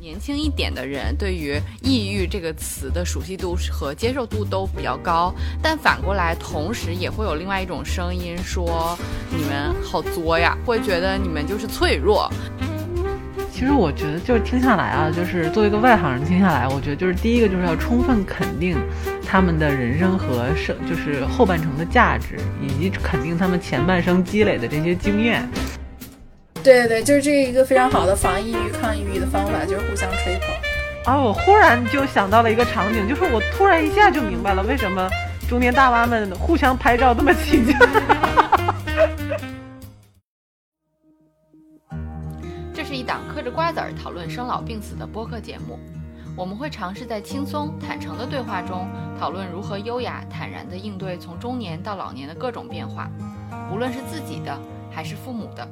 年轻一点的人对于抑郁这个词的熟悉度和接受度都比较高，但反过来，同时也会有另外一种声音说你们好作呀，会觉得你们就是脆弱。其实我觉得就是听下来啊，就是作为一个外行人听下来，我觉得就是第一个就是要充分肯定他们的人生和生，就是后半程的价值，以及肯定他们前半生积累的这些经验。对对对，就是这一个非常好的防抑郁、抗抑郁的方法，就是互相吹捧。啊，我忽然就想到了一个场景，就是我突然一下就明白了，为什么中年大妈们互相拍照那么起劲。这是一档嗑着瓜子儿讨论生老病死的播客节目，我们会尝试在轻松坦诚的对话中，讨论如何优雅坦然地应对从中年到老年的各种变化，无论是自己的还是父母的。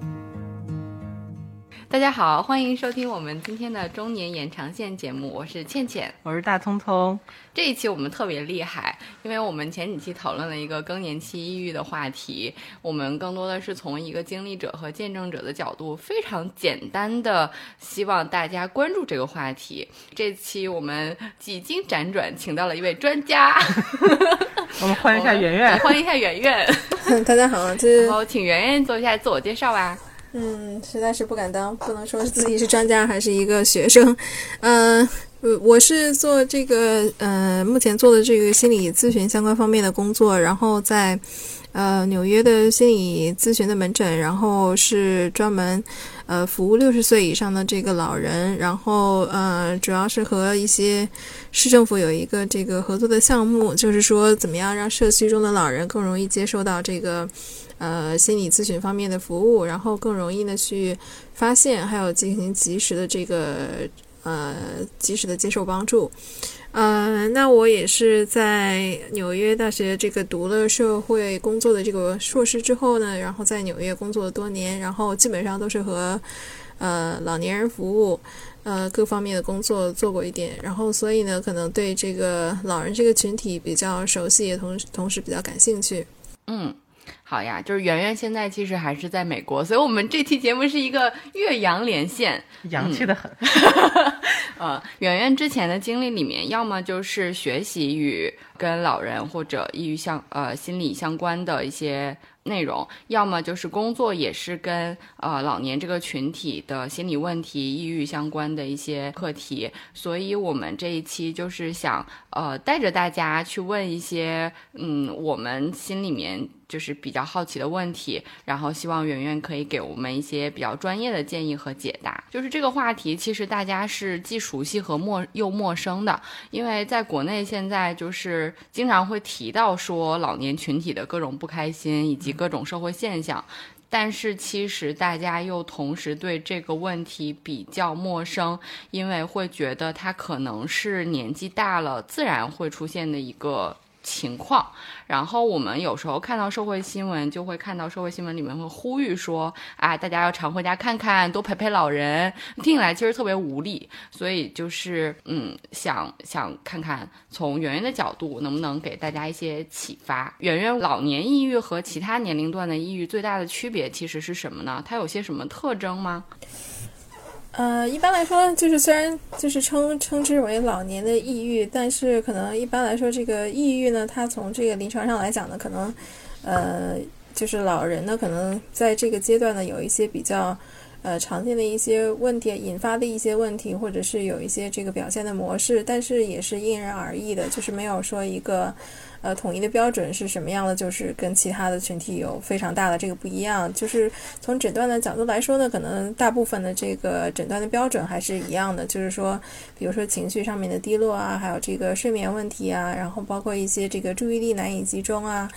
大家好，欢迎收听我们今天的中年延长线节目，我是倩倩，我是大聪聪。这一期我们特别厉害，因为我们前几期讨论了一个更年期抑郁的话题，我们更多的是从一个经历者和见证者的角度，非常简单的希望大家关注这个话题。这期我们几经辗转，请到了一位专家，我们欢迎一下圆圆，欢迎一下圆圆。大家好，这然后请圆圆做一下自我介绍吧。嗯，实在是不敢当，不能说自己是专家还是一个学生。嗯，我我是做这个，呃，目前做的这个心理咨询相关方面的工作，然后在呃纽约的心理咨询的门诊，然后是专门呃服务六十岁以上的这个老人，然后呃主要是和一些市政府有一个这个合作的项目，就是说怎么样让社区中的老人更容易接受到这个。呃，心理咨询方面的服务，然后更容易呢去发现，还有进行及时的这个呃及时的接受帮助。呃，那我也是在纽约大学这个读了社会工作的这个硕士之后呢，然后在纽约工作了多年，然后基本上都是和呃老年人服务，呃各方面的工作做过一点，然后所以呢，可能对这个老人这个群体比较熟悉，也同同时比较感兴趣。嗯。好呀，就是圆圆现在其实还是在美国，所以我们这期节目是一个岳阳连线，洋气的很。呃，圆圆之前的经历里面，要么就是学习与跟老人或者抑郁相呃心理相关的一些内容，要么就是工作也是跟呃老年这个群体的心理问题、抑郁相关的一些课题，所以我们这一期就是想呃带着大家去问一些嗯我们心里面。就是比较好奇的问题，然后希望圆圆可以给我们一些比较专业的建议和解答。就是这个话题，其实大家是既熟悉和陌又陌生的，因为在国内现在就是经常会提到说老年群体的各种不开心以及各种社会现象，但是其实大家又同时对这个问题比较陌生，因为会觉得它可能是年纪大了自然会出现的一个。情况，然后我们有时候看到社会新闻，就会看到社会新闻里面会呼吁说，啊，大家要常回家看看，多陪陪老人。听起来其实特别无力，所以就是，嗯，想想看看从圆圆的角度，能不能给大家一些启发。圆圆，老年抑郁和其他年龄段的抑郁最大的区别其实是什么呢？它有些什么特征吗？呃，一般来说，就是虽然就是称称之为老年的抑郁，但是可能一般来说，这个抑郁呢，它从这个临床上来讲呢，可能，呃，就是老人呢，可能在这个阶段呢，有一些比较，呃，常见的一些问题引发的一些问题，或者是有一些这个表现的模式，但是也是因人而异的，就是没有说一个。呃，统一的标准是什么样的？就是跟其他的群体有非常大的这个不一样。就是从诊断的角度来说呢，可能大部分的这个诊断的标准还是一样的。就是说，比如说情绪上面的低落啊，还有这个睡眠问题啊，然后包括一些这个注意力难以集中啊。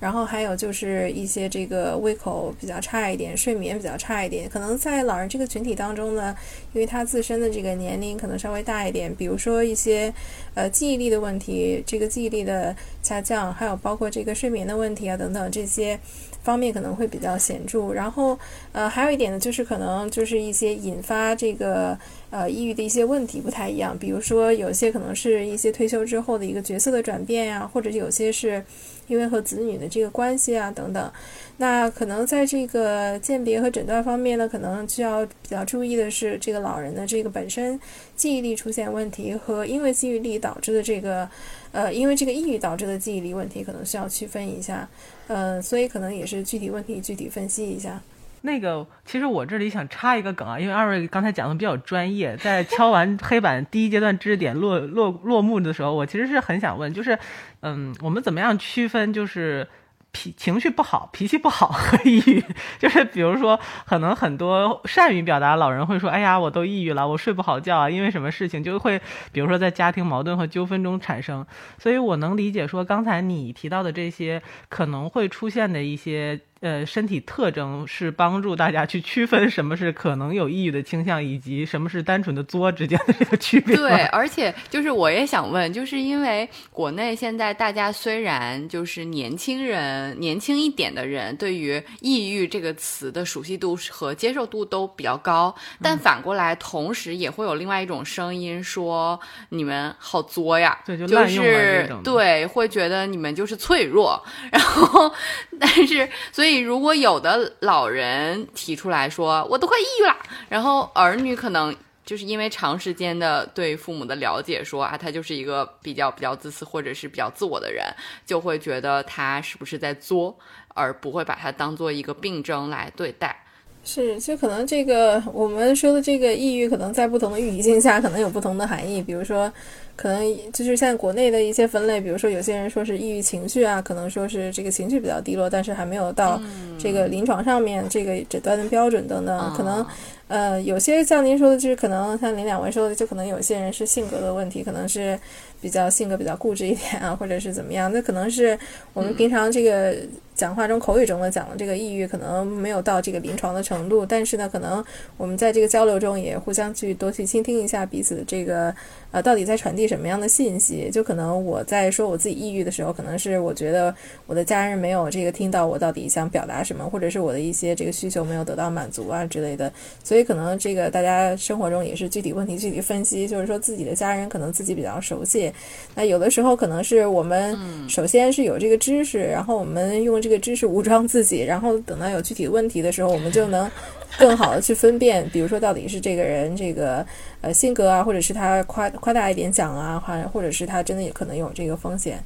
然后还有就是一些这个胃口比较差一点，睡眠比较差一点，可能在老人这个群体当中呢，因为他自身的这个年龄可能稍微大一点，比如说一些呃记忆力的问题，这个记忆力的下降，还有包括这个睡眠的问题啊等等这些方面可能会比较显著。然后呃还有一点呢，就是可能就是一些引发这个呃抑郁的一些问题不太一样，比如说有些可能是一些退休之后的一个角色的转变呀，或者有些是。因为和子女的这个关系啊等等。那可能在这个鉴别和诊断方面呢，可能需要比较注意的是，这个老人的这个本身记忆力出现问题和因为记忆力导致的这个，呃，因为这个抑郁导致的记忆力问题，可能需要区分一下。呃，所以可能也是具体问题具体分析一下。那个，其实我这里想插一个梗啊，因为二位刚才讲的比较专业，在敲完黑板第一阶段知识点落落落幕的时候，我其实是很想问，就是，嗯，我们怎么样区分就是。脾情绪不好，脾气不好和抑郁，就是比如说，可能很多善于表达老人会说：“哎呀，我都抑郁了，我睡不好觉啊，因为什么事情？”就会比如说在家庭矛盾和纠纷中产生。所以我能理解说，刚才你提到的这些可能会出现的一些。呃，身体特征是帮助大家去区分什么是可能有抑郁的倾向，以及什么是单纯的作之间的这个区别。对，而且就是我也想问，就是因为国内现在大家虽然就是年轻人年轻一点的人对于抑郁这个词的熟悉度和接受度都比较高，但反过来同时也会有另外一种声音说你们好作呀，对，就是对，会觉得你们就是脆弱，然后但是所以。如果有的老人提出来说我都快抑郁了，然后儿女可能就是因为长时间的对父母的了解，说啊他就是一个比较比较自私或者是比较自我的人，就会觉得他是不是在作，而不会把他当做一个病症来对待。是，就可能这个我们说的这个抑郁，可能在不同的语境下可能有不同的含义，比如说。可能就是像国内的一些分类，比如说有些人说是抑郁情绪啊，可能说是这个情绪比较低落，但是还没有到这个临床上面这个诊断的标准等等。可能呃有些像您说的，就是可能像您两位说的，就可能有些人是性格的问题，可能是比较性格比较固执一点啊，或者是怎么样。那可能是我们平常这个讲话中口语中的讲的这个抑郁，可能没有到这个临床的程度，但是呢，可能我们在这个交流中也互相去多去倾听一下彼此的这个呃到底在传递。什么样的信息？就可能我在说我自己抑郁的时候，可能是我觉得我的家人没有这个听到我到底想表达什么，或者是我的一些这个需求没有得到满足啊之类的。所以可能这个大家生活中也是具体问题具体分析，就是说自己的家人可能自己比较熟悉。那有的时候可能是我们首先是有这个知识，然后我们用这个知识武装自己，然后等到有具体问题的时候，我们就能。更好的去分辨，比如说到底是这个人这个呃性格啊，或者是他夸夸大一点讲啊，或或者是他真的也可能有这个风险。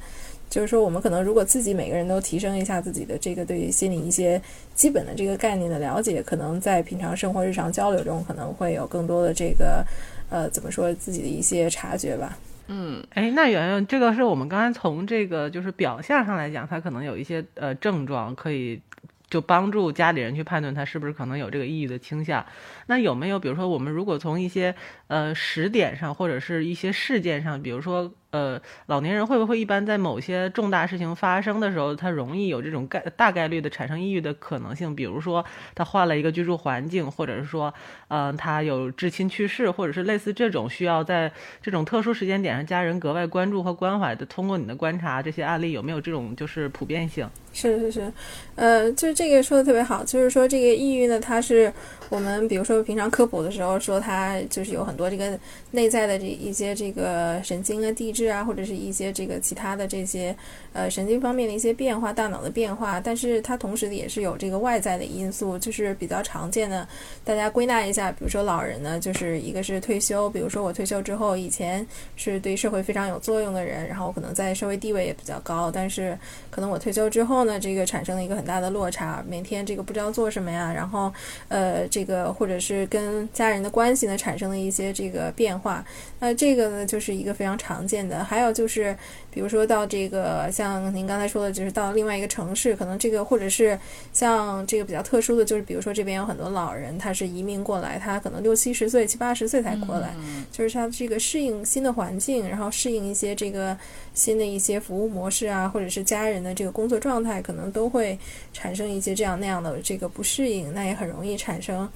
就是说，我们可能如果自己每个人都提升一下自己的这个对于心理一些基本的这个概念的了解，可能在平常生活日常交流中可能会有更多的这个呃怎么说自己的一些察觉吧。嗯，哎，那圆圆，这个是我们刚才从这个就是表象上来讲，他可能有一些呃症状可以。就帮助家里人去判断他是不是可能有这个抑郁的倾向。那有没有，比如说，我们如果从一些呃时点上，或者是一些事件上，比如说。呃，老年人会不会一般在某些重大事情发生的时候，他容易有这种概大概率的产生抑郁的可能性？比如说他换了一个居住环境，或者是说，嗯，他有至亲去世，或者是类似这种需要在这种特殊时间点上家人格外关注和关怀的。通过你的观察，这些案例有没有这种就是普遍性？是是是，呃，就是这个说的特别好，就是说这个抑郁呢，它是。我们比如说平常科普的时候说，它就是有很多这个内在的这一些这个神经啊、地质啊，或者是一些这个其他的这些呃神经方面的一些变化、大脑的变化。但是它同时也是有这个外在的因素，就是比较常见的。大家归纳一下，比如说老人呢，就是一个是退休，比如说我退休之后，以前是对社会非常有作用的人，然后可能在社会地位也比较高，但是可能我退休之后呢，这个产生了一个很大的落差，每天这个不知道做什么呀，然后呃这。这个或者是跟家人的关系呢产生了一些这个变化，那这个呢就是一个非常常见的。还有就是，比如说到这个像您刚才说的，就是到另外一个城市，可能这个或者是像这个比较特殊的就是，比如说这边有很多老人，他是移民过来，他可能六七十岁、七八十岁才过来，就是他这个适应新的环境，然后适应一些这个新的一些服务模式啊，或者是家人的这个工作状态，可能都会产生一些这样那样的这个不适应，那也很容易产生。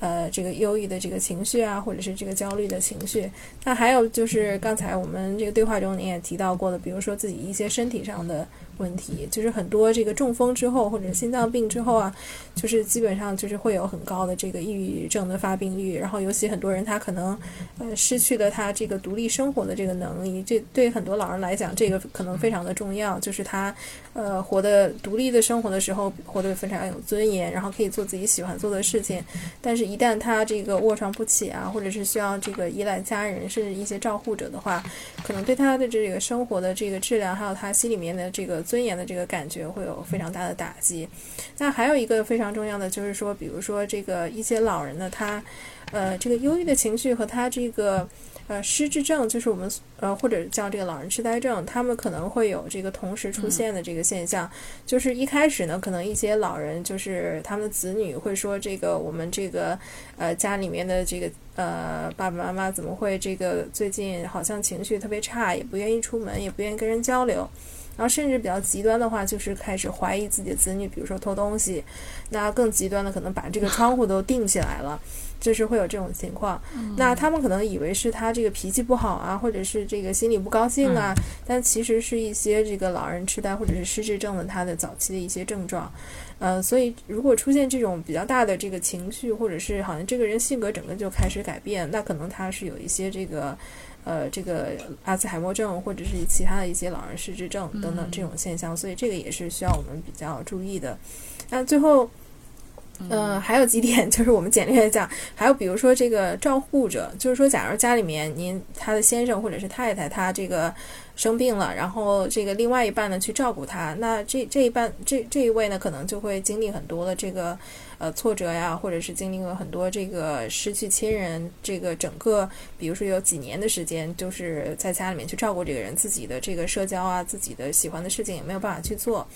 呃，这个忧郁的这个情绪啊，或者是这个焦虑的情绪。那还有就是刚才我们这个对话中你也提到过的，比如说自己一些身体上的问题，就是很多这个中风之后或者心脏病之后啊，就是基本上就是会有很高的这个抑郁症的发病率，然后尤其很多人他可能呃失去了他这个独立生活的这个能力，这对很多老人来讲，这个可能非常的重要，就是他呃活得独立的生活的时候，活得非常有尊严，然后可以做自己喜欢做的事情，但是一旦他这个卧床不起啊，或者是需要这个依赖家人甚至一些照护者的话，可能对他的这个生活的这个质量，还有他心里面的这个尊严的这个感觉，会有非常大的打击。那还有一个非常重要的就是说，比如说这个一些老人呢，他呃这个忧郁的情绪和他这个呃失智症，就是我们呃或者叫这个老人痴呆症，他们可能会有这个同时出现的这个现象。就是一开始呢，可能一些老人就是他们的子女会说，这个我们这个呃家里面的这个呃爸爸妈妈怎么会这个最近好像情绪特别差，也不愿意出门，也不愿意跟人交流。然后甚至比较极端的话，就是开始怀疑自己的子女，比如说偷东西。那更极端的，可能把这个窗户都钉起来了，就是会有这种情况。那他们可能以为是他这个脾气不好啊，或者是这个心里不高兴啊，但其实是一些这个老人痴呆或者是失智症的他的早期的一些症状。呃，所以如果出现这种比较大的这个情绪，或者是好像这个人性格整个就开始改变，那可能他是有一些这个。呃，这个阿兹海默症或者是其他的一些老人失智症等等这种现象，所以这个也是需要我们比较注意的。那最后，嗯，还有几点 就是我们简略讲，还有比如说这个照护者，就是说，假如家里面您他的先生或者是太太他这个生病了，然后这个另外一半呢去照顾他，那这这一半这这一位呢可能就会经历很多的这个。呃，挫折呀，或者是经历了很多这个失去亲人，这个整个，比如说有几年的时间，就是在家里面去照顾这个人，自己的这个社交啊，自己的喜欢的事情也没有办法去做。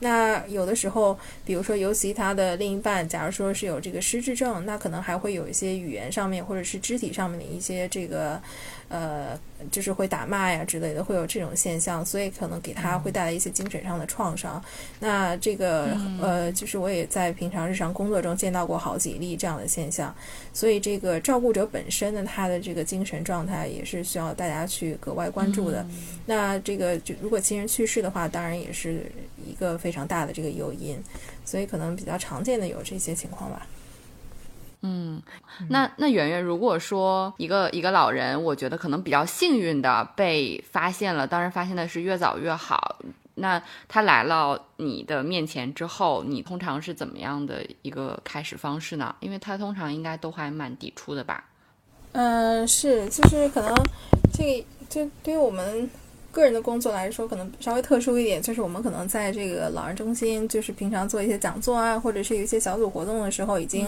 那有的时候，比如说，尤其他的另一半，假如说是有这个失智症，那可能还会有一些语言上面或者是肢体上面的一些这个。呃，就是会打骂呀之类的，会有这种现象，所以可能给他会带来一些精神上的创伤。那这个呃，就是我也在平常日常工作中见到过好几例这样的现象，所以这个照顾者本身呢，他的这个精神状态也是需要大家去格外关注的。那这个就如果亲人去世的话，当然也是一个非常大的这个诱因，所以可能比较常见的有这些情况吧。嗯，那那圆圆，如果说一个一个老人，我觉得可能比较幸运的被发现了，当然发现的是越早越好。那他来到你的面前之后，你通常是怎么样的一个开始方式呢？因为他通常应该都还蛮抵触的吧？嗯，是，就是可能这这对于我们。个人的工作来说，可能稍微特殊一点，就是我们可能在这个老人中心，就是平常做一些讲座啊，或者是有一些小组活动的时候，已经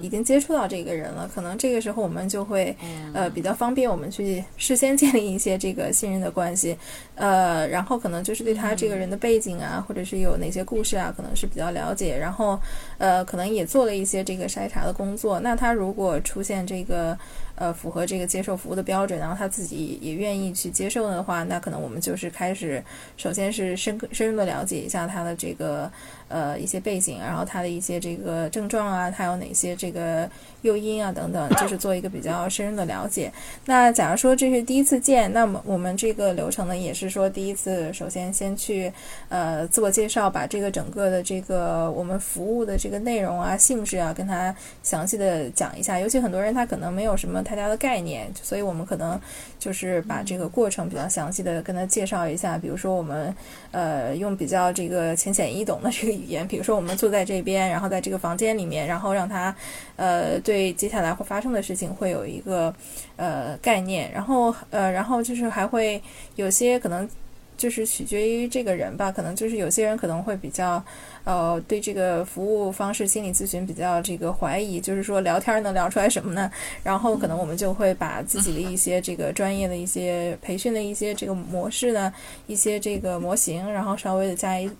已经接触到这个人了。可能这个时候我们就会呃比较方便我们去事先建立一些这个信任的关系，呃，然后可能就是对他这个人的背景啊，或者是有哪些故事啊，可能是比较了解，然后呃可能也做了一些这个筛查的工作。那他如果出现这个。呃，符合这个接受服务的标准，然后他自己也愿意去接受的话，那可能我们就是开始，首先是深刻深入的了解一下他的这个呃一些背景，然后他的一些这个症状啊，他有哪些这个诱因啊等等，就是做一个比较深入的了解。那假如说这是第一次见，那么我们这个流程呢，也是说第一次首先先去呃自我介绍，把这个整个的这个我们服务的这个内容啊、性质啊，跟他详细的讲一下。尤其很多人他可能没有什么太。大的概念，所以我们可能就是把这个过程比较详细的跟他介绍一下。比如说，我们呃用比较这个浅显易懂的这个语言，比如说我们坐在这边，然后在这个房间里面，然后让他呃对接下来会发生的事情会有一个呃概念。然后呃，然后就是还会有些可能就是取决于这个人吧，可能就是有些人可能会比较。呃，对这个服务方式心理咨询比较这个怀疑，就是说聊天能聊出来什么呢？然后可能我们就会把自己的一些这个专业的一些培训的一些这个模式呢，一些这个模型，然后稍微的加一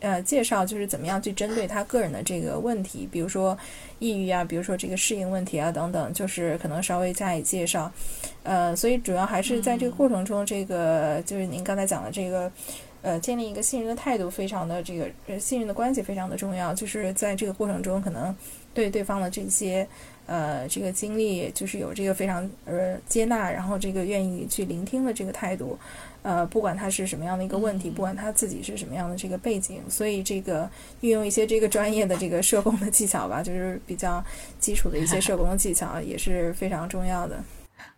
呃介绍，就是怎么样去针对他个人的这个问题，比如说抑郁啊，比如说这个适应问题啊等等，就是可能稍微加以介绍。呃，所以主要还是在这个过程中，这个就是您刚才讲的这个。呃，建立一个信任的态度，非常的这个呃信任的关系非常的重要。就是在这个过程中，可能对对方的这些呃这个经历，就是有这个非常呃接纳，然后这个愿意去聆听的这个态度。呃，不管他是什么样的一个问题，不管他自己是什么样的这个背景，所以这个运用一些这个专业的这个社工的技巧吧，就是比较基础的一些社工技巧，也是非常重要的。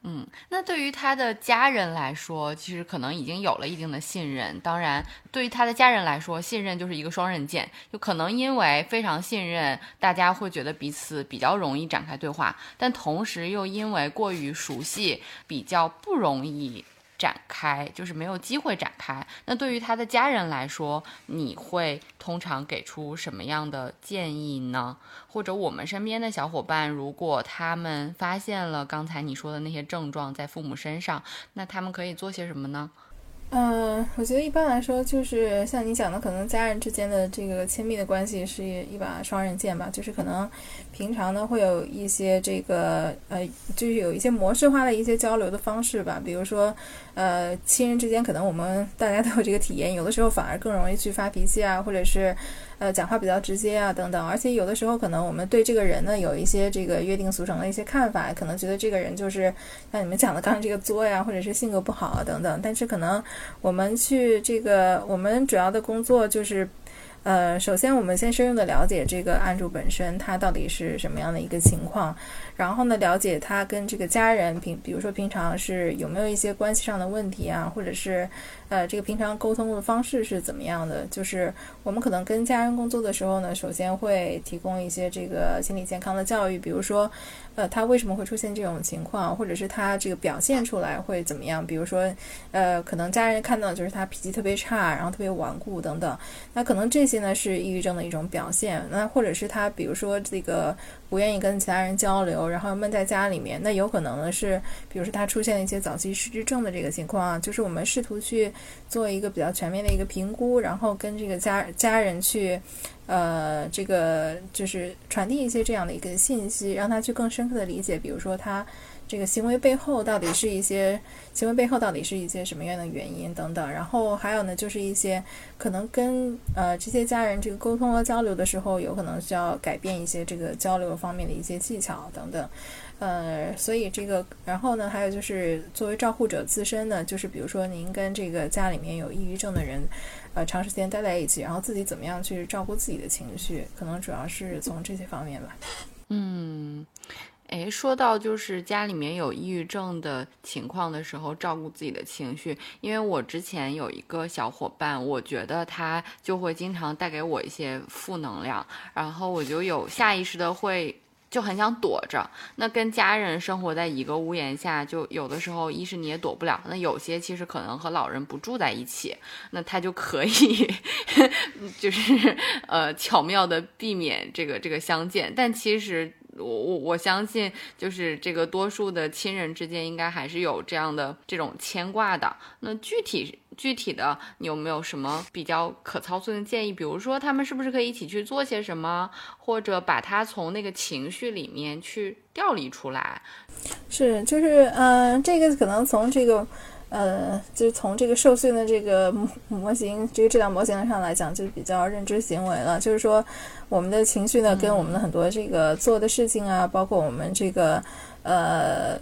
嗯，那对于他的家人来说，其实可能已经有了一定的信任。当然，对于他的家人来说，信任就是一个双刃剑，就可能因为非常信任，大家会觉得彼此比较容易展开对话，但同时又因为过于熟悉，比较不容易。展开就是没有机会展开。那对于他的家人来说，你会通常给出什么样的建议呢？或者我们身边的小伙伴，如果他们发现了刚才你说的那些症状在父母身上，那他们可以做些什么呢？嗯，我觉得一般来说，就是像你讲的，可能家人之间的这个亲密的关系是一把双刃剑吧。就是可能平常呢会有一些这个呃，就是有一些模式化的一些交流的方式吧。比如说，呃，亲人之间可能我们大家都有这个体验，有的时候反而更容易去发脾气啊，或者是。呃，讲话比较直接啊，等等，而且有的时候可能我们对这个人呢有一些这个约定俗成的一些看法，可能觉得这个人就是像你们讲的刚才这个作呀，或者是性格不好啊，等等。但是可能我们去这个，我们主要的工作就是。呃，首先我们先深入的了解这个案主本身，他到底是什么样的一个情况，然后呢，了解他跟这个家人平，比如说平常是有没有一些关系上的问题啊，或者是呃，这个平常沟通的方式是怎么样的？就是我们可能跟家人工作的时候呢，首先会提供一些这个心理健康的教育，比如说。呃，他为什么会出现这种情况，或者是他这个表现出来会怎么样？比如说，呃，可能家人看到就是他脾气特别差，然后特别顽固等等，那可能这些呢是抑郁症的一种表现。那或者是他，比如说这个。不愿意跟其他人交流，然后闷在家里面，那有可能呢是，比如说他出现了一些早期失智症的这个情况啊，就是我们试图去做一个比较全面的一个评估，然后跟这个家家人去，呃，这个就是传递一些这样的一个信息，让他去更深刻的理解，比如说他。这个行为背后到底是一些行为背后到底是一些什么样的原因等等，然后还有呢，就是一些可能跟呃这些家人这个沟通和交流的时候，有可能需要改变一些这个交流方面的一些技巧等等，呃，所以这个然后呢，还有就是作为照护者自身呢，就是比如说您跟这个家里面有抑郁症的人，呃，长时间待在一起，然后自己怎么样去照顾自己的情绪，可能主要是从这些方面吧。嗯。哎，说到就是家里面有抑郁症的情况的时候，照顾自己的情绪，因为我之前有一个小伙伴，我觉得他就会经常带给我一些负能量，然后我就有下意识的会就很想躲着。那跟家人生活在一个屋檐下，就有的时候一是你也躲不了，那有些其实可能和老人不住在一起，那他就可以 就是呃巧妙的避免这个这个相见，但其实。我我我相信，就是这个多数的亲人之间，应该还是有这样的这种牵挂的。那具体具体的，你有没有什么比较可操作的建议？比如说，他们是不是可以一起去做些什么，或者把他从那个情绪里面去调离出来？是，就是，嗯，这个可能从这个。呃，就是从这个受训的这个模型，这个治疗模型上来讲，就比较认知行为了。就是说，我们的情绪呢，跟我们的很多这个做的事情啊，包括我们这个呃，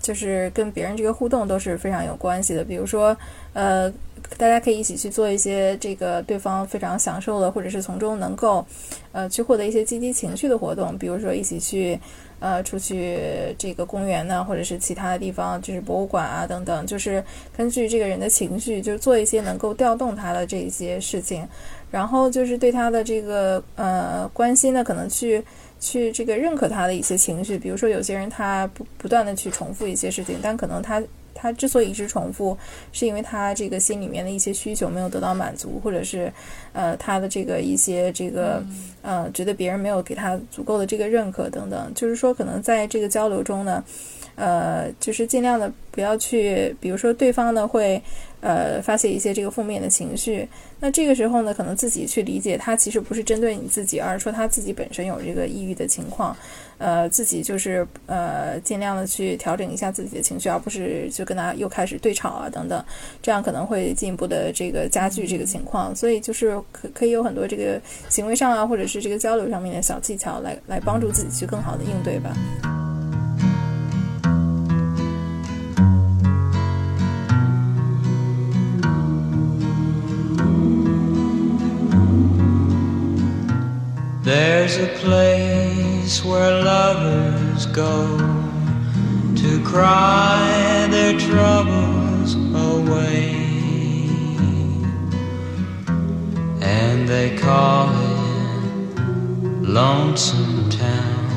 就是跟别人这个互动都是非常有关系的。比如说，呃，大家可以一起去做一些这个对方非常享受的，或者是从中能够呃去获得一些积极情绪的活动，比如说一起去。呃，出去这个公园呢，或者是其他的地方，就是博物馆啊等等，就是根据这个人的情绪，就是做一些能够调动他的这些事情，然后就是对他的这个呃关心呢，可能去去这个认可他的一些情绪，比如说有些人他不不断的去重复一些事情，但可能他。他之所以一直重复，是因为他这个心里面的一些需求没有得到满足，或者是，呃，他的这个一些这个，呃，觉得别人没有给他足够的这个认可等等。就是说，可能在这个交流中呢，呃，就是尽量的不要去，比如说对方呢会。呃，发泄一些这个负面的情绪，那这个时候呢，可能自己去理解他其实不是针对你自己，而是说他自己本身有这个抑郁的情况，呃，自己就是呃尽量的去调整一下自己的情绪，而不是就跟他又开始对吵啊等等，这样可能会进一步的这个加剧这个情况，所以就是可可以有很多这个行为上啊，或者是这个交流上面的小技巧来来帮助自己去更好的应对吧。There's a place where lovers go to cry their troubles away. And they call it Lonesome Town,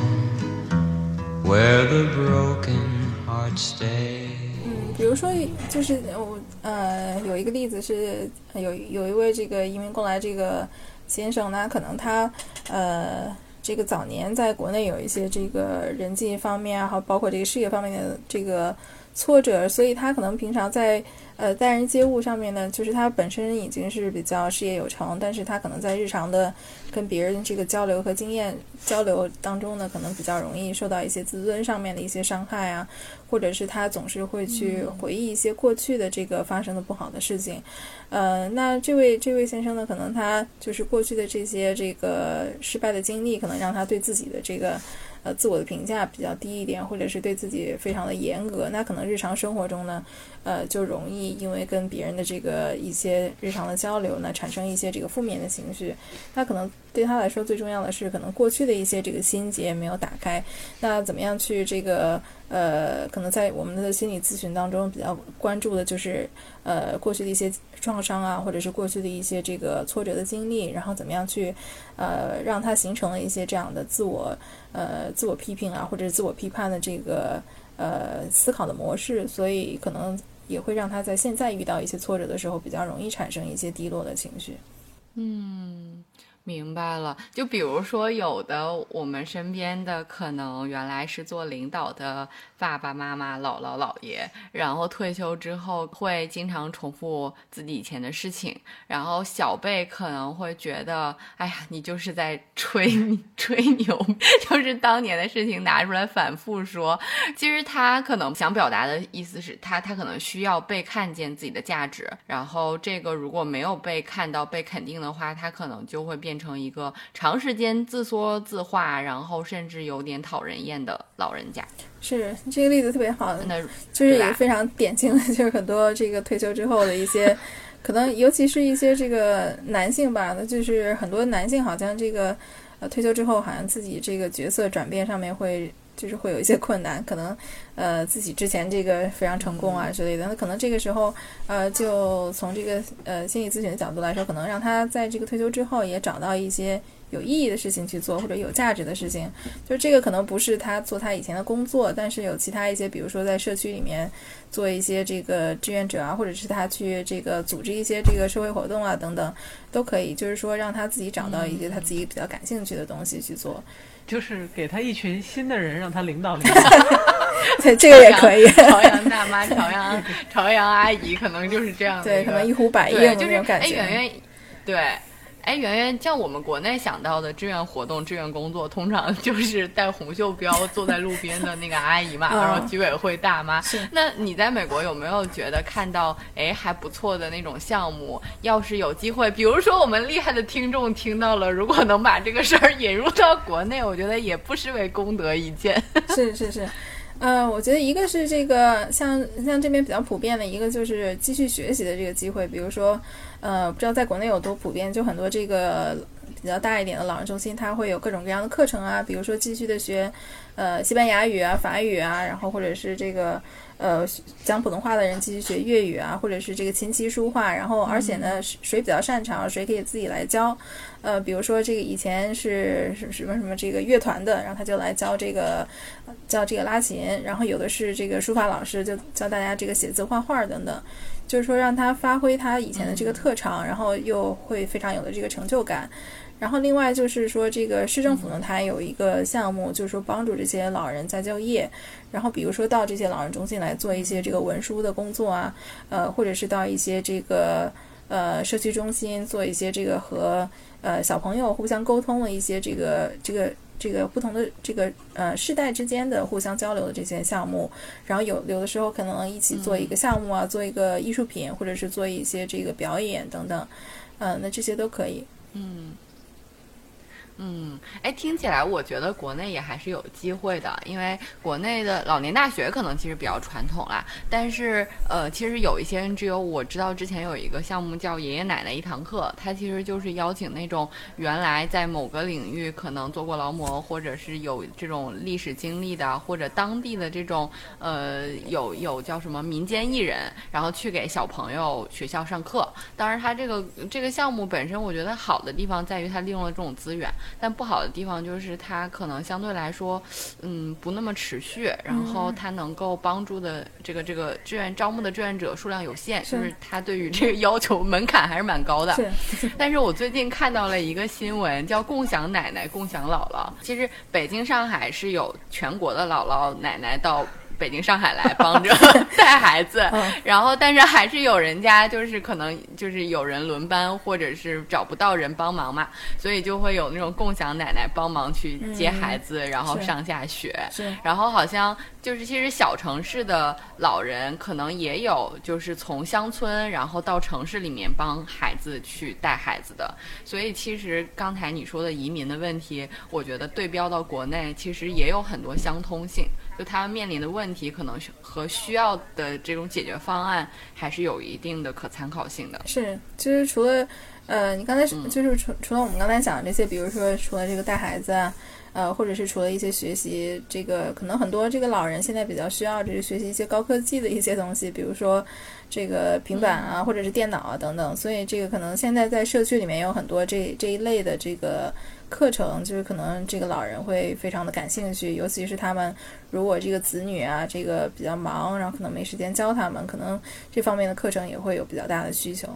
where the broken hearts stay. 嗯，比如说，就是我呃有一个例子是有有一位这个移民过来这个 先生呢，可能他呃这个早年在国内有一些这个人际方面啊，还包括这个事业方面的这个挫折，所以他可能平常在呃待人接物上面呢，就是他本身已经是比较事业有成，但是他可能在日常的跟别人这个交流和经验交流当中呢，可能比较容易受到一些自尊上面的一些伤害啊，或者是他总是会去回忆一些过去的这个发生的不好的事情。呃，那这位这位先生呢，可能他就是过去的这些这个失败的经历，可能让他对自己的这个呃自我的评价比较低一点，或者是对自己非常的严格。那可能日常生活中呢，呃，就容易因为跟别人的这个一些日常的交流呢，产生一些这个负面的情绪。那可能对他来说最重要的是，可能过去的一些这个心结没有打开。那怎么样去这个呃，可能在我们的心理咨询当中比较关注的就是呃过去的一些创伤啊，或者是过去的一些这个挫折的经历，然后怎么样去呃让他形成了一些这样的自我呃自我批评啊，或者是自我批判的这个呃思考的模式，所以可能也会让他在现在遇到一些挫折的时候，比较容易产生一些低落的情绪。嗯，明白了。就比如说，有的我们身边的可能原来是做领导的爸爸妈妈、姥姥姥爷，然后退休之后会经常重复自己以前的事情，然后小辈可能会觉得，哎呀，你就是在吹 吹牛，就是当年的事情拿出来反复说。其实他可能想表达的意思是他他可能需要被看见自己的价值，然后这个如果没有被看到、被肯定的话，他可能就会变成一个长时间自说自话，然后甚至有点讨人厌的老人家。是这个例子特别好，那就是也非常典型的，就是很多这个退休之后的一些，可能尤其是一些这个男性吧，那就是很多男性好像这个呃退休之后，好像自己这个角色转变上面会就是会有一些困难，可能呃自己之前这个非常成功啊之类的，那可能这个时候呃就从这个呃心理咨询的角度来说，可能让他在这个退休之后也找到一些。有意义的事情去做，或者有价值的事情，就这个可能不是他做他以前的工作，但是有其他一些，比如说在社区里面做一些这个志愿者啊，或者是他去这个组织一些这个社会活动啊等等，都可以。就是说让他自己找到一些他自己比较感兴趣的东西去做，就是给他一群新的人，让他领导领导。对，这个也可以。朝阳大妈、朝阳朝阳阿姨，可能就是这样的对，可能一呼百应，那种感觉。圆圆，对。哎，圆圆，像我们国内想到的志愿活动、志愿工作，通常就是带红袖标坐在路边的那个阿姨嘛，嗯然后居委会大妈是。那你在美国有没有觉得看到哎还不错的那种项目？要是有机会，比如说我们厉害的听众听到了，如果能把这个事儿引入到国内，我觉得也不失为功德一件。是是是，呃，我觉得一个是这个像像这边比较普遍的一个就是继续学习的这个机会，比如说，呃，不知道在国内有多普遍，就很多这个比较大一点的老人中心，它会有各种各样的课程啊，比如说继续的学，呃，西班牙语啊、法语啊，然后或者是这个。呃，讲普通话的人继续学粤语啊，或者是这个琴棋书画，然后而且呢，谁谁比较擅长，谁可以自己来教。呃，比如说这个以前是什什么什么这个乐团的，然后他就来教这个教这个拉琴，然后有的是这个书法老师就教大家这个写字画画等等，就是说让他发挥他以前的这个特长，然后又会非常有的这个成就感。然后另外就是说，这个市政府呢，它有一个项目，就是说帮助这些老人再就业。然后比如说到这些老人中心来做一些这个文书的工作啊，呃，或者是到一些这个呃社区中心做一些这个和呃小朋友互相沟通的一些这个这个这个不同的这个呃世代之间的互相交流的这些项目。然后有有的时候可能一起做一个项目啊，做一个艺术品，或者是做一些这个表演等等，嗯、那这些都可以。嗯，嗯，哎，听起来我觉得国内也还是有机会的，因为国内的老年大学可能其实比较传统啦，但是呃，其实有一些 NGO，我知道之前有一个项目叫爷爷奶奶一堂课，它其实就是邀请那种原来在某个领域可能做过劳模，或者是有这种历史经历的，或者当地的这种呃有有叫什么民间艺人，然后去给小朋友学校上课。当然，它这个这个项目本身，我觉得好的地方在于它利用了这种资源。但不好的地方就是它可能相对来说，嗯，不那么持续，然后它能够帮助的这个这个志愿招募的志愿者数量有限，就是它对于这个要求门槛还是蛮高的。是，但是我最近看到了一个新闻，叫“共享奶奶，共享姥姥”。其实北京、上海是有全国的姥姥奶奶到。北京、上海来帮着 带孩子，然后但是还是有人家就是可能就是有人轮班，或者是找不到人帮忙嘛，所以就会有那种共享奶奶帮忙去接孩子，然后上下学。然后好像就是其实小城市的老人可能也有，就是从乡村然后到城市里面帮孩子去带孩子的。所以其实刚才你说的移民的问题，我觉得对标到国内，其实也有很多相通性。就他们面临的问题，可能和需要的这种解决方案，还是有一定的可参考性的。是，其实除了，呃，你刚才就是除除了我们刚才讲的这些，比如说除了这个带孩子啊。呃，或者是除了一些学习，这个可能很多这个老人现在比较需要，就是学习一些高科技的一些东西，比如说这个平板啊，或者是电脑啊等等。所以这个可能现在在社区里面有很多这这一类的这个课程，就是可能这个老人会非常的感兴趣，尤其是他们如果这个子女啊这个比较忙，然后可能没时间教他们，可能这方面的课程也会有比较大的需求。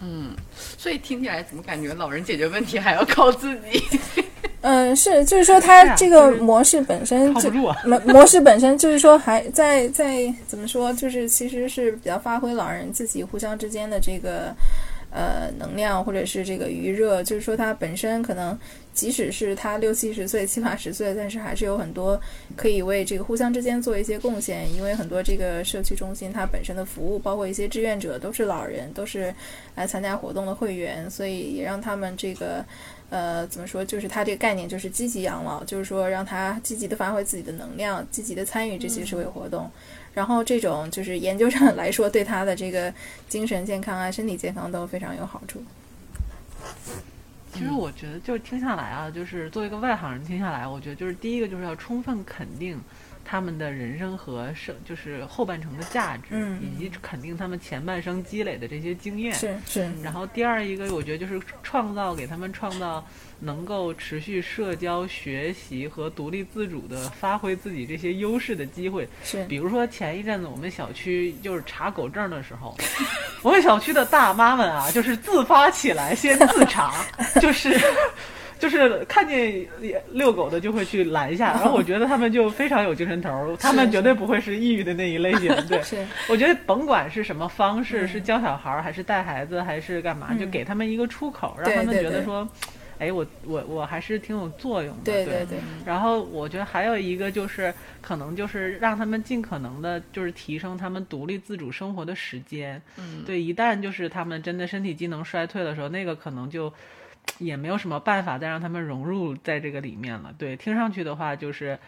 嗯，所以听起来怎么感觉老人解决问题 还要靠自己？嗯，是，就是说，它这个模式本身就 模模式本身就是说，还在在怎么说，就是其实是比较发挥老人自己互相之间的这个呃能量，或者是这个余热，就是说，它本身可能即使是他六七十岁、七八十岁，但是还是有很多可以为这个互相之间做一些贡献，因为很多这个社区中心它本身的服务，包括一些志愿者都是老人，都是来参加活动的会员，所以也让他们这个。呃，怎么说？就是他这个概念就是积极养老，就是说让他积极的发挥自己的能量，积极的参与这些社会活动。然后这种就是研究上来说，对他的这个精神健康啊、身体健康都非常有好处。其实我觉得，就是听下来啊，就是作为一个外行人听下来，我觉得就是第一个就是要充分肯定。他们的人生和生就是后半程的价值，以及肯定他们前半生积累的这些经验。是是。然后第二一个，我觉得就是创造给他们创造能够持续社交、学习和独立自主的发挥自己这些优势的机会。是。比如说前一阵子我们小区就是查狗证的时候，我们小区的大妈们啊，就是自发起来先自查，就是。就是看见遛狗的就会去拦一下，然后我觉得他们就非常有精神头，他们绝对不会是抑郁的那一类型。对，我觉得甭管是什么方式，是教小孩还是带孩子还是干嘛，就给他们一个出口，让他们觉得说，哎，我我我还是挺有作用的。对对对。然后我觉得还有一个就是，可能就是让他们尽可能的，就是提升他们独立自主生活的时间。嗯。对，一旦就是他们真的身体机能衰退的时候，那个可能就。也没有什么办法再让他们融入在这个里面了。对，听上去的话就是，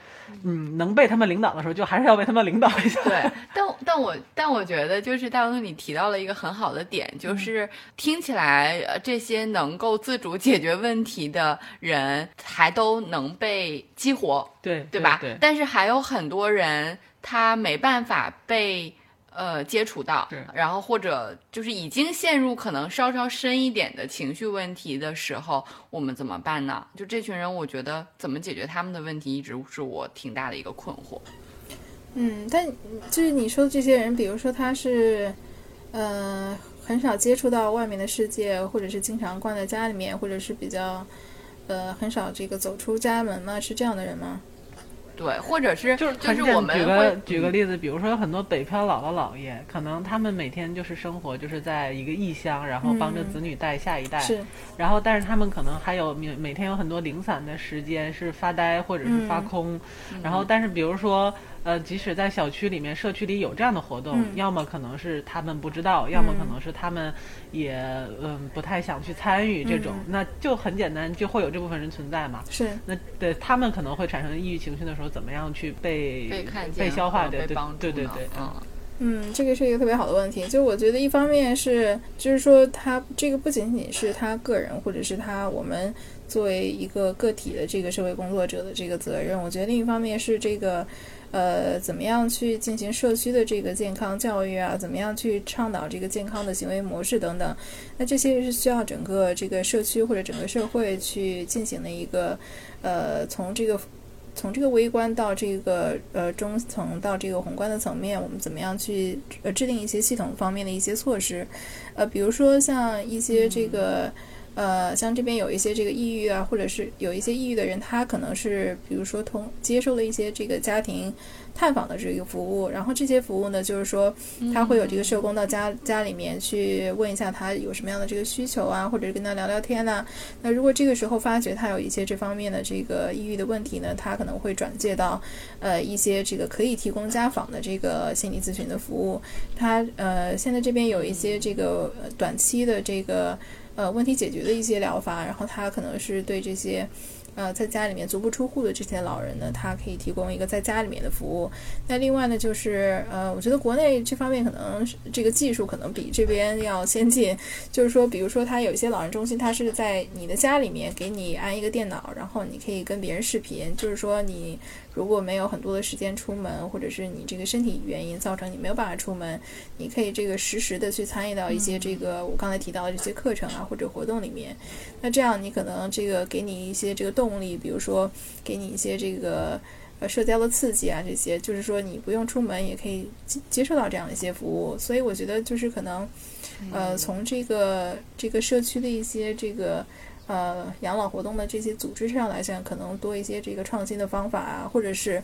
嗯，能被他们领导的时候，就还是要被他们领导一下。对，但但我但我觉得就是大王你提到了一个很好的点，就是听起来这些能够自主解决问题的人还都能被激活，对对吧？对。但是还有很多人他没办法被。呃，接触到，然后或者就是已经陷入可能稍稍深一点的情绪问题的时候，我们怎么办呢？就这群人，我觉得怎么解决他们的问题，一直是我挺大的一个困惑。嗯，但就是你说的这些人，比如说他是，呃，很少接触到外面的世界，或者是经常关在家里面，或者是比较，呃，很少这个走出家门吗？是这样的人吗？对，或者是就是就是我们举个举个例子，比如说有很多北漂姥姥姥爷，可能他们每天就是生活就是在一个异乡，然后帮着子女带下一代，是，然后但是他们可能还有每每天有很多零散的时间是发呆或者是发空，然后但是比如说呃，即使在小区里面、社区里有这样的活动，嗯要么可能是他们不知道，要么可能是他们也嗯不太想去参与这种，嗯那就很简单，就会有这部分人存在嘛。是那对他们可能会产生抑郁情绪的时候，怎么样去被被看见、被消化？和对对被帮助对对对，嗯，嗯，这个是一个特别好的问题。就我觉得，一方面是，就是说他这个不仅仅是他个人，或者是他我们作为一个个体的这个社会工作者的这个责任。我觉得另一方面是这个，呃，怎么样去进行社区的这个健康教育啊？怎么样去倡导这个健康的行为模式等等？那这些是需要整个这个社区或者整个社会去进行的一个，呃，从这个。从这个微观到这个呃中层到这个宏观的层面，我们怎么样去呃制定一些系统方面的一些措施？呃，比如说像一些这个。呃，像这边有一些这个抑郁啊，或者是有一些抑郁的人，他可能是比如说通接受了一些这个家庭探访的这个服务，然后这些服务呢，就是说他会有这个社工到家家里面去问一下他有什么样的这个需求啊，或者是跟他聊聊天呐、那如果这个时候发觉他有一些这方面的这个抑郁的问题呢，他可能会转介到呃一些这个可以提供家访的这个心理咨询的服务。他呃现在这边有一些这个短期的这个呃问题解决的一些疗法，然后他可能是对这些。呃，在家里面足不出户的这些老人呢，他可以提供一个在家里面的服务。那另外呢，就是呃，我觉得国内这方面可能这个技术可能比这边要先进，就是说，比如说，它有一些老人中心，他是在你的家里面给你安一个电脑，然后你可以跟别人视频。就是说，你如果没有很多的时间出门，或者是你这个身体原因造成你没有办法出门，你可以这个实时的去参与到一些这个我刚才提到的这些课程啊或者活动里面。那这样你可能这个给你一些这个动力，比如说给你一些这个。呃，社交的刺激啊，这些就是说你不用出门也可以接接受到这样的一些服务，所以我觉得就是可能，呃，从这个这个社区的一些这个呃养老活动的这些组织上来讲，可能多一些这个创新的方法啊，或者是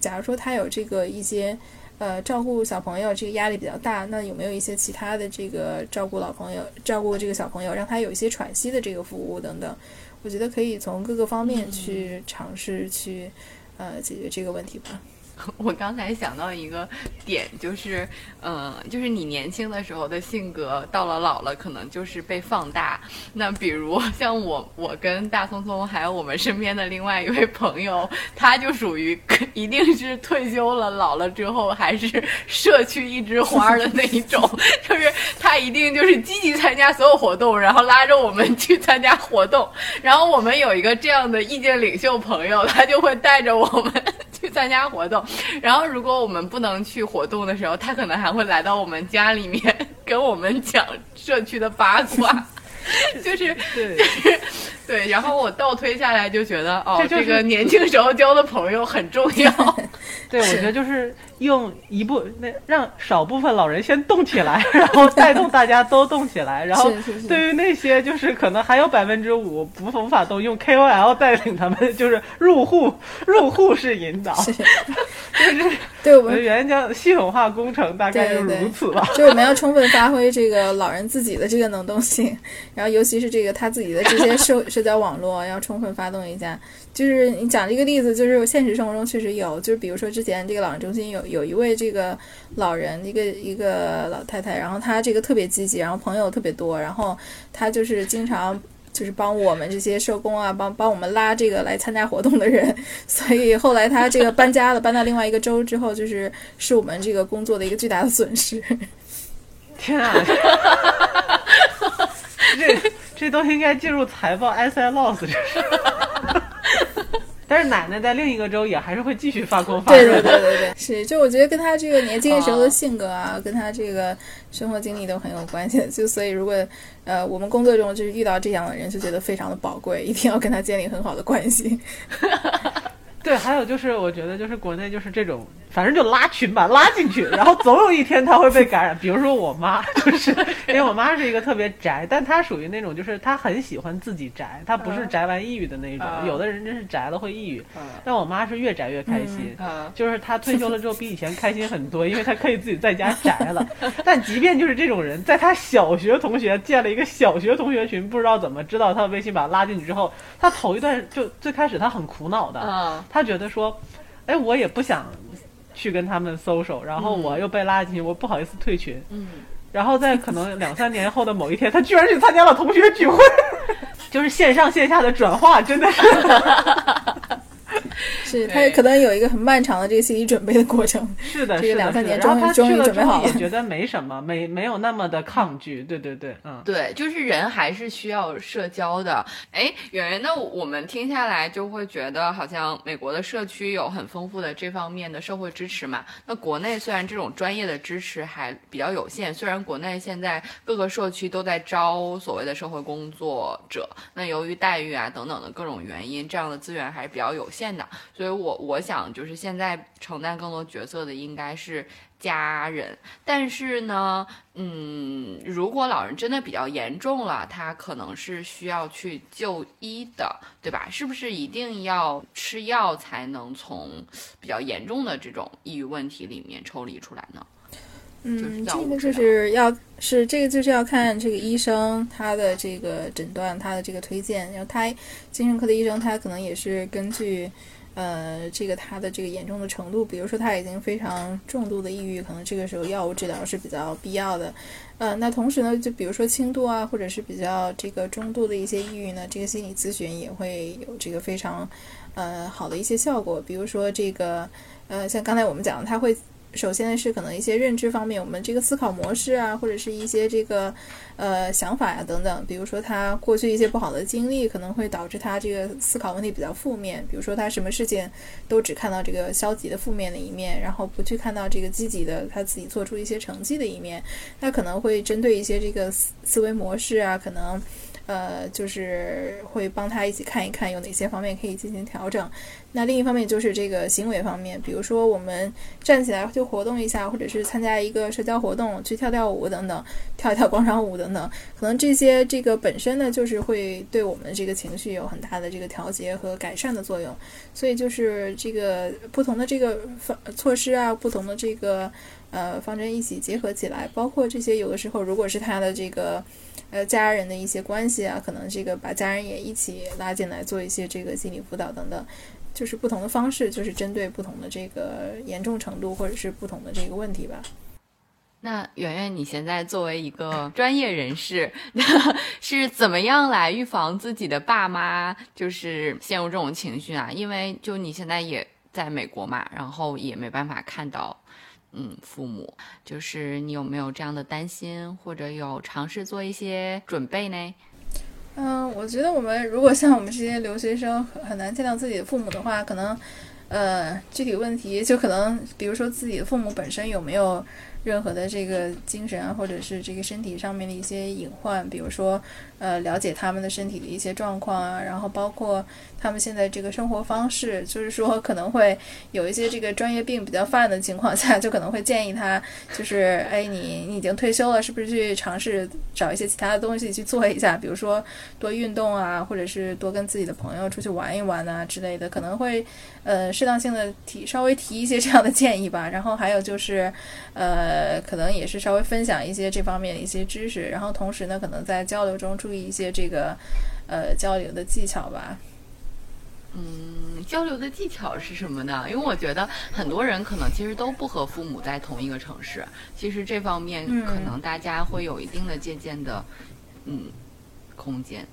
假如说他有这个一些呃照顾小朋友这个压力比较大，那有没有一些其他的这个照顾老朋友、照顾这个小朋友，让他有一些喘息的这个服务等等？我觉得可以从各个方面去尝试去呃解决这个问题吧。我刚才想到一个点，就是，呃，就是你年轻的时候的性格，到了老了，可能就是被放大。那比如 像我，我跟大聪聪，还有我们身边的另外一位朋友，他就属于一定是退休了，老了之后还是社区一枝花的那一种，就是他一定就是积极参加所有活动，然后拉着我们去参加活动。然后我们有一个这样的意见领袖朋友，他就会带着我们去参加活动。然后如果我们不能去活动的时候，他可能还会来到我们家里面跟我们讲社区的八卦。就是对就是对，然后我倒推下来就觉得，哦，这就是个年轻时候交的朋友很重要。对，我觉得就是用一部那让少部分老人先动起来，然后带动大家都动起来，然后 是是是对于那些就是可能还有百分之五不无法动，用 KOL 带领他们就是入户入户式引导，是 就是对我们原讲系统化工程大概就对对如此吧。就我们要充分发挥这个老人自己的这个能动性，然后尤其是这个他自己的这些社社交网络要充分发动一下。就是你讲这个例子，就是现实生活中确实有，就是比如说之前这个老人中心有有一位这个老人，一个一个老太太，然后她这个特别积极，然后朋友特别多，然后她就是经常。就是帮我们这些社工啊，帮帮我们拉这个来参加活动的人，所以后来她这个搬家了，搬到另外一个州之后，就是是我们这个工作的一个巨大的损失。天啊！这这都应该进入财报 S I loss 这是。但是奶奶在另一个州也还是会继续发光发对热对对对对，是，就我觉得跟他这个年轻的时候的性格啊，跟他这个生活经历都很有关系。就所以，如果呃我们工作中就是遇到这样的人，就觉得非常的宝贵，一定要跟他建立很好的关系。对，还有就是，我觉得就是国内就是这种，反正就拉群吧，拉进去，然后总有一天他会被感染。比如说我妈，就是 因为我妈是一个特别宅，但她属于那种就是她很喜欢自己宅，她不是宅完抑郁的那种。嗯有的人真是宅了会抑郁，但我妈是越宅越开心。嗯 就是她退休了之后比以前开心很多，因为她可以自己在家宅了。但即便就是这种人，在她小学同学建了一个小学同学群，不知道怎么知道她的微信，把她拉进去之后，她头一段就最开始她很苦恼的，嗯他觉得说，哎，我也不想去跟他们 social，然后我又被拉进去，我不好意思退群。嗯，然后在可能两三年后的某一天，他居然去参加了同学聚会，就是线上线下的转化，真的是。是他也可能有一个很漫长的这个心理准备的过程。是的，这个是，两三年是的然后他终于去了之后准备好了也觉得没什么，没没有那么的抗拒。对对对，嗯。对，就是人还是需要社交的。哎，圆圆，那我们听下来就会觉得，好像美国的社区有很丰富的这方面的社会支持嘛。那国内虽然这种专业的支持还比较有限，虽然国内现在各个社区都在招所谓的社会工作者，那由于待遇啊等等的各种原因，这样的资源还是比较有限的。所以我我想，就是现在承担更多角色的应该是家人。但是呢，嗯，如果老人真的比较严重了，他可能是需要去就医的，对吧？是不是一定要吃药才能从比较严重的这种抑郁问题里面抽离出来呢？嗯，这个就是要是这个就是要看这个医生他的这个诊断，他的这个推荐，然后他精神科的医生他可能也是根据。呃，这个他的这个严重的程度，比如说他已经非常重度的抑郁，可能这个时候药物治疗是比较必要的。呃，那同时呢，就比如说轻度啊，或者是比较这个中度的一些抑郁呢，这个心理咨询也会有这个非常呃好的一些效果。比如说这个呃，像刚才我们讲的，他会首先是可能一些认知方面，我们这个思考模式啊，或者是一些这个呃想法呀、等等。比如说他过去一些不好的经历，可能会导致他这个思考问题比较负面。比如说他什么事情都只看到这个消极的、负面的一面，然后不去看到这个积极的，他自己做出一些成绩的一面。那可能会针对一些这个思思维模式啊，可能。呃，就是会帮他一起看一看有哪些方面可以进行调整。那另一方面就是这个行为方面，比如说我们站起来就活动一下，或者是参加一个社交活动，去跳跳舞等等，跳一跳广场舞等等，可能这些这个本身呢，就是会对我们这个情绪有很大的这个调节和改善的作用。所以就是这个不同的这个方措施啊，不同的这个呃方针一起结合起来，包括这些有的时候如果是他的这个。呃，家人的一些关系啊，可能这个把家人也一起拉进来做一些这个心理辅导等等，就是不同的方式，就是针对不同的这个严重程度或者是不同的这个问题吧。那圆圆，你现在作为一个专业人士，是怎么样来预防自己的爸妈就是陷入这种情绪啊？因为就你现在也在美国嘛，然后也没办法看到。嗯，父母就是你有没有这样的担心，或者有尝试做一些准备呢？嗯，我觉得我们如果像我们这些留学生很难见到自己的父母的话，可能呃具体问题就可能比如说自己的父母本身有没有任何的这个精神啊，或者是这个身体上面的一些隐患，比如说呃了解他们的身体的一些状况啊，然后包括。他们现在这个生活方式，就是说可能会有一些这个专业病比较犯的情况下，就可能会建议他，就是哎，你你已经退休了，是不是去尝试找一些其他的东西去做一下？比如说多运动啊，或者是多跟自己的朋友出去玩一玩啊之类的，可能会呃适当性的提稍微提一些这样的建议吧。然后还有就是呃，可能也是稍微分享一些这方面的一些知识，然后同时呢，可能在 交流中注意一些这个呃交流的技巧吧。嗯，交流的技巧是什么呢？因为我觉得很多人可能其实都不和父母在同一个城市，其实这方面可能大家会有一定的借鉴的，嗯，空间。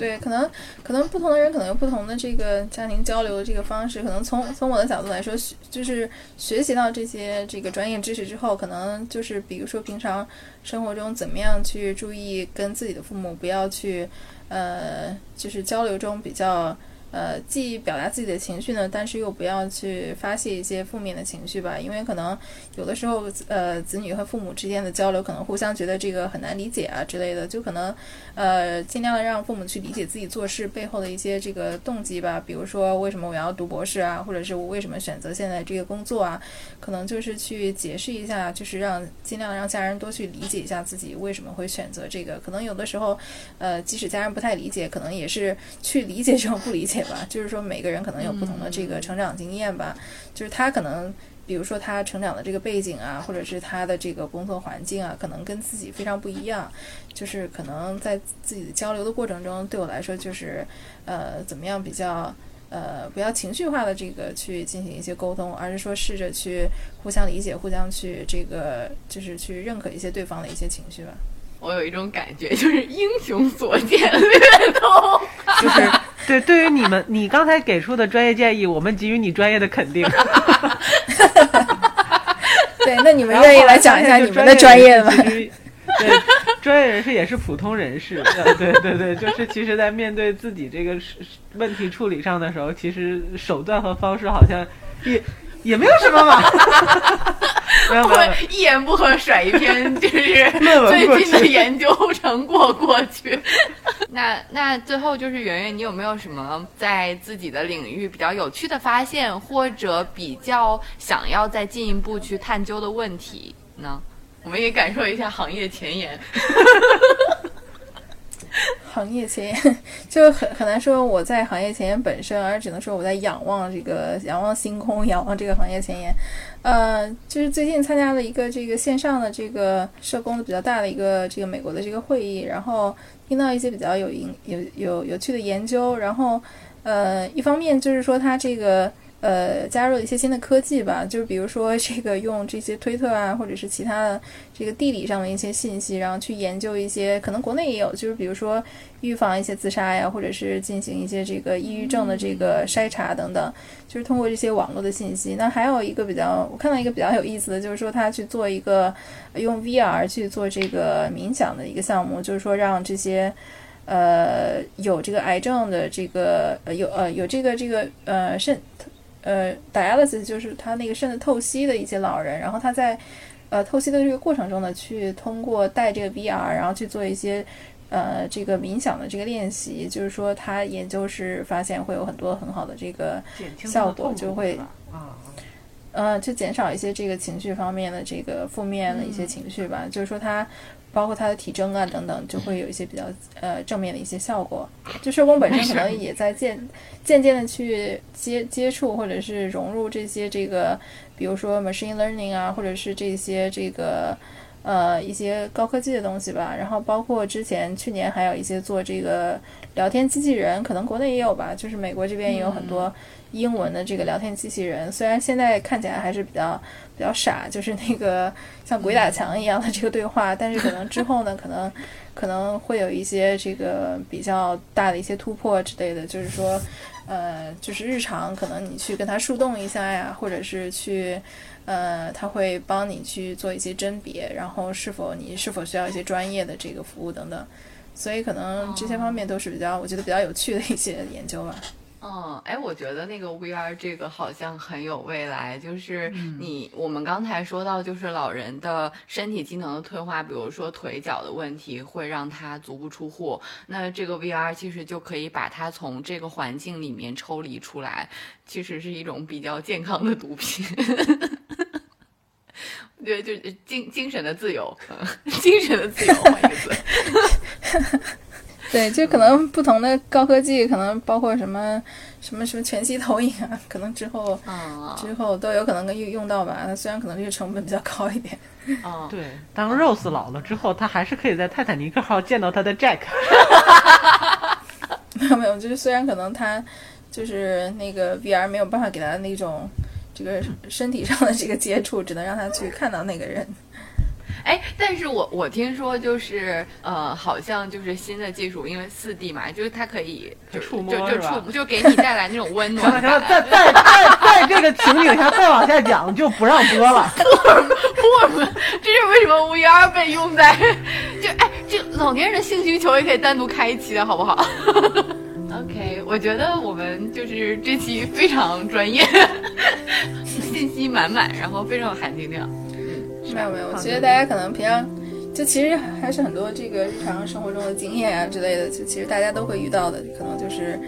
对，可能可能不同的人可能有不同的这个家庭交流的这个方式。可能从从我的角度来说，就是学习到这些这个专业知识之后，可能就是比如说平常生活中怎么样去注意跟自己的父母不要去。呃，就是交流中比较。呃，既表达自己的情绪呢，但是又不要去发泄一些负面的情绪吧，因为可能有的时候，呃，子女和父母之间的交流可能互相觉得这个很难理解啊之类的，就可能，呃，尽量的让父母去理解自己做事背后的一些这个动机吧，比如说为什么我要读博士啊，或者是我为什么选择现在这个工作啊，可能就是去解释一下，就是让尽量让家人多去理解一下自己为什么会选择这个，可能有的时候，呃，即使家人不太理解，可能也是去理解这种不理解。吧，就是说每个人可能有不同的这个成长经验吧，就是他可能，比如说他成长的这个背景啊，或者是他的这个工作环境啊，可能跟自己非常不一样，就是可能在自己的交流的过程中，对我来说就是，呃，怎么样比较，呃不要情绪化的这个去进行一些沟通，而是说试着去互相理解、互相去这个就是去认可一些对方的一些情绪吧。我有一种感觉，就是英雄所见略同。就是对对于你们你刚才给出的专业建议，我们给予你专业的肯定。对，那你们愿意来讲一下你们的专业吗？对，专业人士也是普通人士。对对对，就是其实，在面对自己这个问题处理上的时候，其实手段和方式好像也也没有什么嘛。没有没有，一言不合甩一篇就是 最近的研究成果过去。那那最后就是圆圆，你有没有什么在自己的领域比较有趣的发现，或者比较想要再进一步去探究的问题呢？我们也感受一下行业前沿。行业前沿 就很很难说我在行业前沿本身，而只能说我在仰望这个仰望星空，仰望这个行业前沿。呃，就是最近参加了一个这个线上的这个社工的比较大的一个这个美国的这个会议，然后听到一些比较有影有有有趣的研究，然后呃，一方面就是说他这个。呃，加入一些新的科技吧，就是比如说这个用这些推特啊，或者是其他的这个地理上的一些信息，然后去研究一些可能国内也有，就是比如说预防一些自杀呀，或者是进行一些这个抑郁症的这个筛查等等，就是通过这些网络的信息。那还有一个比较，我看到一个比较有意思的就是说，他去做一个用 VR 去做这个冥想的一个项目，就是说让这些呃有这个癌症的这个呃有呃有这个这个呃肾。呃，dialysis 就是他那个肾的透析的一些老人，然后他在呃透析的这个过程中呢，去通过带这个 VR，然后去做一些呃这个冥想的这个练习，就是说他研究是发现会有很多很好的这个效果，就会啊，呃，就减少一些这个情绪方面的这个负面的一些情绪吧，就是说他。包括它的体征啊等等，就会有一些比较呃正面的一些效果。就社工本身可能也在渐渐渐的去接接触或者是融入这些这个，比如说 machine learning 啊，或者是这些这个呃一些高科技的东西吧。然后包括之前去年还有一些做这个聊天机器人，可能国内也有吧，就是美国这边也有很多。英文的这个聊天机器人，虽然现在看起来还是比较比较傻，就是那个像鬼打墙一样的这个对话，但是可能之后呢，可能可能会有一些这个比较大的一些突破之类的，就是说，呃，就是日常可能你去跟他树洞一下呀，或者是去，呃，他会帮你去做一些甄别，然后是否你是否需要一些专业的这个服务等等，所以可能这些方面都是比较我觉得比较有趣的一些研究吧。嗯，哎，我觉得那个 VR 这个好像很有未来。就是你，我们刚才说到，就是老人的身体机能的退化，比如说腿脚的问题，会让他足不出户。那这个 VR 其实就可以把他从这个环境里面抽离出来，其实是一种比较健康的毒品。对，就精精神的自由，精神的自由，换一个字。对，就可能不同的高科技，可能包括什么什么什么全息投影啊，可能之后之后都有可能用用到吧。它虽然可能这个成本比较高一点。哦，对，当 Rose 老了之后，他还是可以在泰坦尼克号见到他的 Jack。没有没有，就是虽然可能他就是那个 VR 没有办法给他那种这个身体上的这个接触，只能让他去看到那个人。哎，但是我我听说就是呃，好像就是新的技术，因为四 D 嘛，就是它可以就触摸就就触就给你带来那种温暖。行了行了，在在在在这个情景下再往下讲就不让播了。我们这是为什么 VR 被用在就哎，这老年人的性需求也可以单独开一期的好不好？OK，我觉得我们就是这期非常专业，信息满满，然后非常有含金量。没有没有，我觉得大家可能平常就其实还是很多这个日常生活中的经验啊之类的，就其实大家都会遇到的，可能就是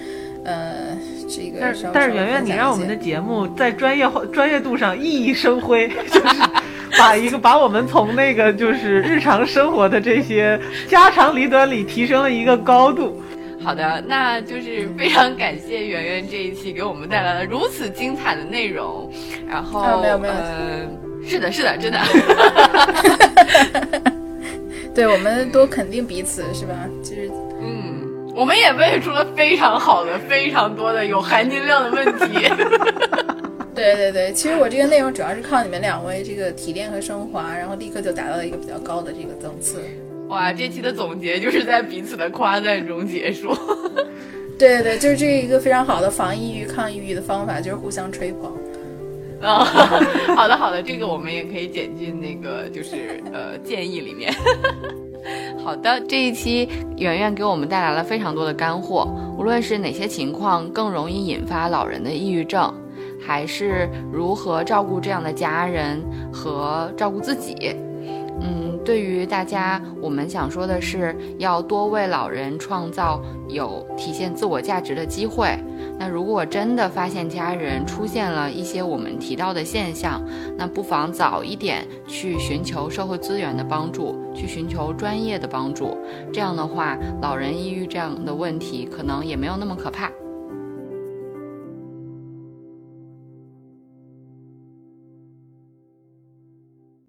呃这个。但是但是圆圆，你让我们的节目在专业专业度上熠熠生辉，就是把一个把我们从那个就是日常生活的这些家长里短里提升了一个高度。好的，那就是非常感谢圆圆这一期给我们带来了如此精彩的内容，然后没有没有。是的，是的，真的。对，我们多肯定彼此，是吧？就是，嗯，我们也问出了非常好的、非常多的有含金量的问题。对对对，其实我这个内容主要是靠你们两位这个提炼和升华，然后立刻就达到了一个比较高的这个层次。哇，这期的总结就是在彼此的夸赞中结束。对对对，就是这一个非常好的防抑郁、抗抑郁的方法，就是互相吹捧。啊，好的好的，这个我们也可以剪进那个就是呃建议里面。好的，这一期圆圆给我们带来了非常多的干货，无论是哪些情况更容易引发老人的抑郁症，还是如何照顾这样的家人和照顾自己。嗯，对于大家，我们想说的是，要多为老人创造有体现自我价值的机会。那如果真的发现家人出现了一些我们提到的现象，那不妨早一点去寻求社会资源的帮助，去寻求专业的帮助。这样的话，老人抑郁这样的问题可能也没有那么可怕。